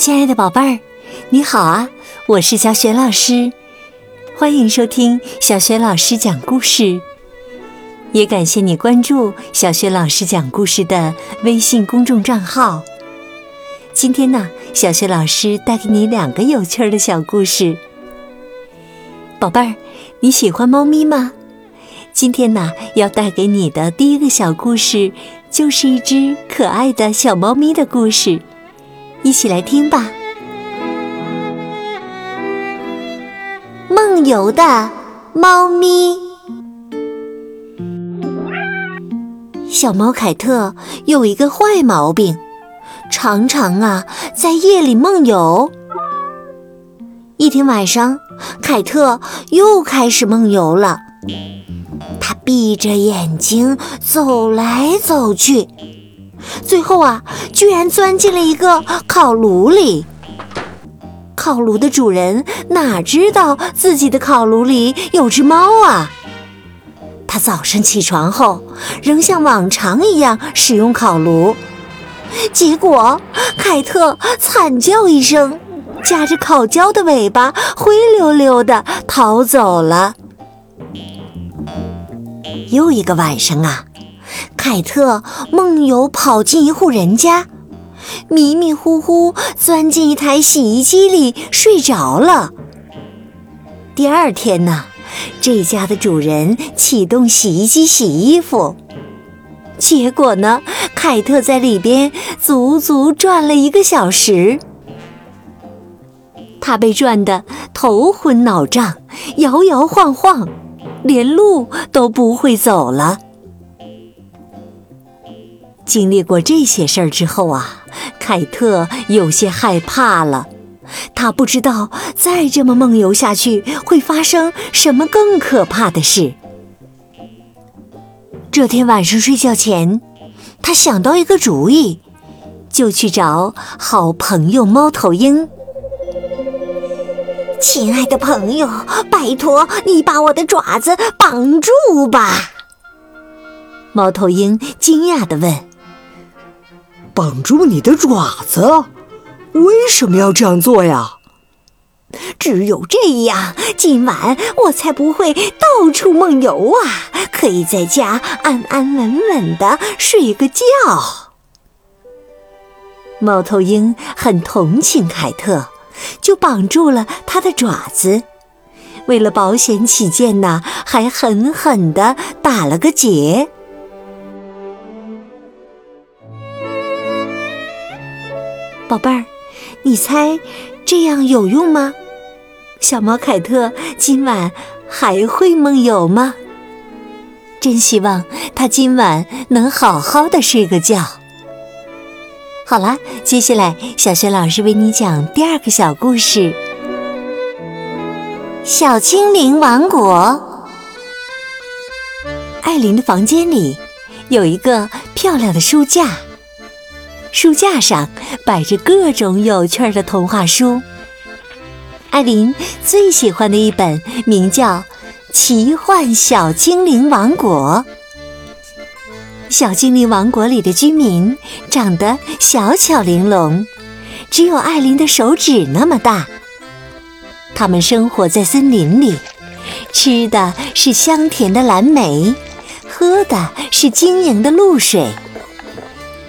亲爱的宝贝儿，你好啊！我是小雪老师，欢迎收听小雪老师讲故事。也感谢你关注小雪老师讲故事的微信公众账号。今天呢，小雪老师带给你两个有趣儿的小故事。宝贝儿，你喜欢猫咪吗？今天呢，要带给你的第一个小故事，就是一只可爱的小猫咪的故事。一起来听吧。梦游的猫咪，小猫凯特有一个坏毛病，常常啊在夜里梦游。一天晚上，凯特又开始梦游了。他闭着眼睛走来走去。最后啊，居然钻进了一个烤炉里。烤炉的主人哪知道自己的烤炉里有只猫啊？他早上起床后，仍像往常一样使用烤炉，结果凯特惨叫一声，夹着烤焦的尾巴，灰溜溜的逃走了。又一个晚上啊。凯特梦游跑进一户人家，迷迷糊糊钻进一台洗衣机里睡着了。第二天呢，这家的主人启动洗衣机洗衣服，结果呢，凯特在里边足足转了一个小时，他被转得头昏脑胀，摇摇晃晃，连路都不会走了。经历过这些事儿之后啊，凯特有些害怕了。他不知道再这么梦游下去会发生什么更可怕的事。这天晚上睡觉前，他想到一个主意，就去找好朋友猫头鹰。亲爱的朋友，拜托你把我的爪子绑住吧。猫头鹰惊讶地问。绑住你的爪子？为什么要这样做呀？只有这样，今晚我才不会到处梦游啊！可以在家安安稳稳的睡个觉。猫头鹰很同情凯特，就绑住了他的爪子。为了保险起见呢，还狠狠的打了个结。宝贝儿，你猜这样有用吗？小猫凯特今晚还会梦游吗？真希望它今晚能好好的睡个觉。好了，接下来小雪老师为你讲第二个小故事：小精灵王国。艾琳的房间里有一个漂亮的书架。书架上摆着各种有趣的童话书。艾琳最喜欢的一本名叫《奇幻小精灵王国》。小精灵王国里的居民长得小巧玲珑，只有艾琳的手指那么大。他们生活在森林里，吃的是香甜的蓝莓，喝的是晶莹的露水。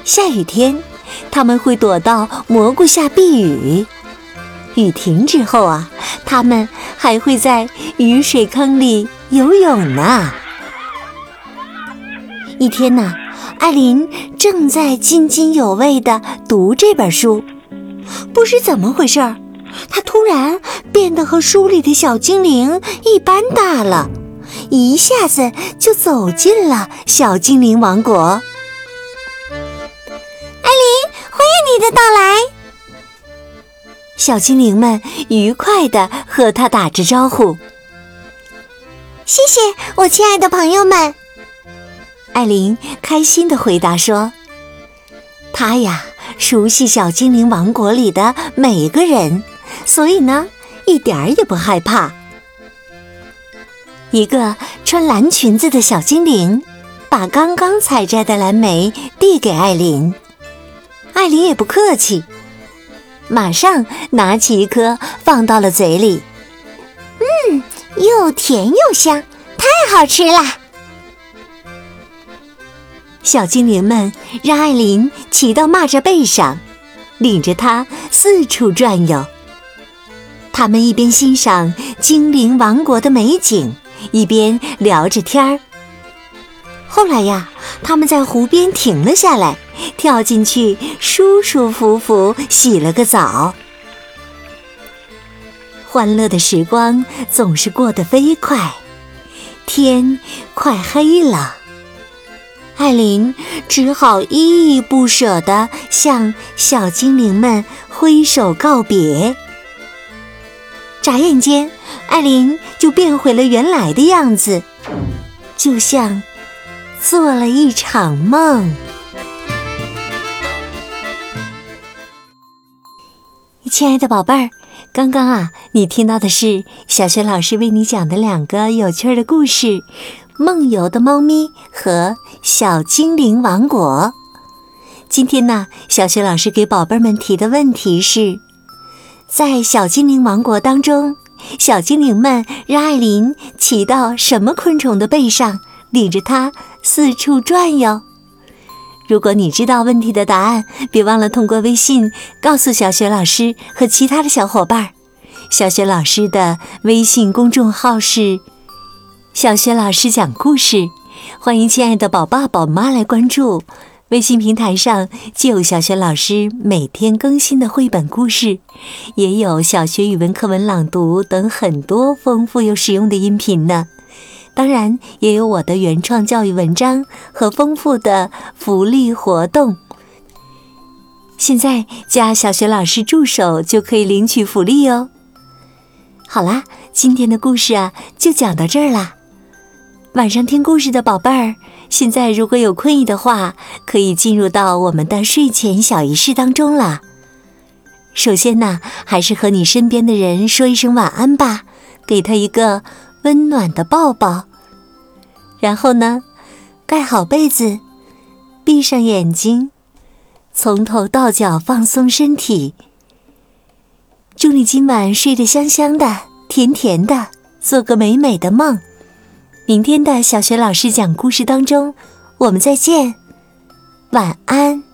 下雨天。他们会躲到蘑菇下避雨，雨停之后啊，他们还会在雨水坑里游泳呢。一天呢，艾琳正在津津有味地读这本书，不知怎么回事儿，她突然变得和书里的小精灵一般大了，一下子就走进了小精灵王国。的到来，小精灵们愉快地和他打着招呼。谢谢我亲爱的朋友们，艾琳开心地回答说：“她呀，熟悉小精灵王国里的每个人，所以呢，一点儿也不害怕。”一个穿蓝裙子的小精灵把刚刚采摘的蓝莓递给艾琳。艾琳也不客气，马上拿起一颗放到了嘴里。嗯，又甜又香，太好吃了。小精灵们让艾琳骑到蚂蚱背上，领着它四处转悠。他们一边欣赏精灵王国的美景，一边聊着天儿。后来呀，他们在湖边停了下来，跳进去，舒舒服服洗了个澡。欢乐的时光总是过得飞快，天快黑了。艾琳只好依依不舍地向小精灵们挥手告别。眨眼间，艾琳就变回了原来的样子，就像做了一场梦。亲爱的宝贝儿，刚刚啊，你听到的是小学老师为你讲的两个有趣的故事。梦游的猫咪和小精灵王国。今天呢，小雪老师给宝贝们提的问题是：在小精灵王国当中，小精灵们让艾琳骑到什么昆虫的背上，领着它四处转悠？如果你知道问题的答案，别忘了通过微信告诉小雪老师和其他的小伙伴。小雪老师的微信公众号是。小学老师讲故事，欢迎亲爱的宝爸宝妈来关注。微信平台上既有小学老师每天更新的绘本故事，也有小学语文课文朗读等很多丰富又实用的音频呢。当然，也有我的原创教育文章和丰富的福利活动。现在加小学老师助手就可以领取福利哦。好啦，今天的故事啊，就讲到这儿啦。晚上听故事的宝贝儿，现在如果有困意的话，可以进入到我们的睡前小仪式当中了。首先呢，还是和你身边的人说一声晚安吧，给他一个温暖的抱抱。然后呢，盖好被子，闭上眼睛，从头到脚放松身体。祝你今晚睡得香香的、甜甜的，做个美美的梦。明天的小学老师讲故事当中，我们再见，晚安。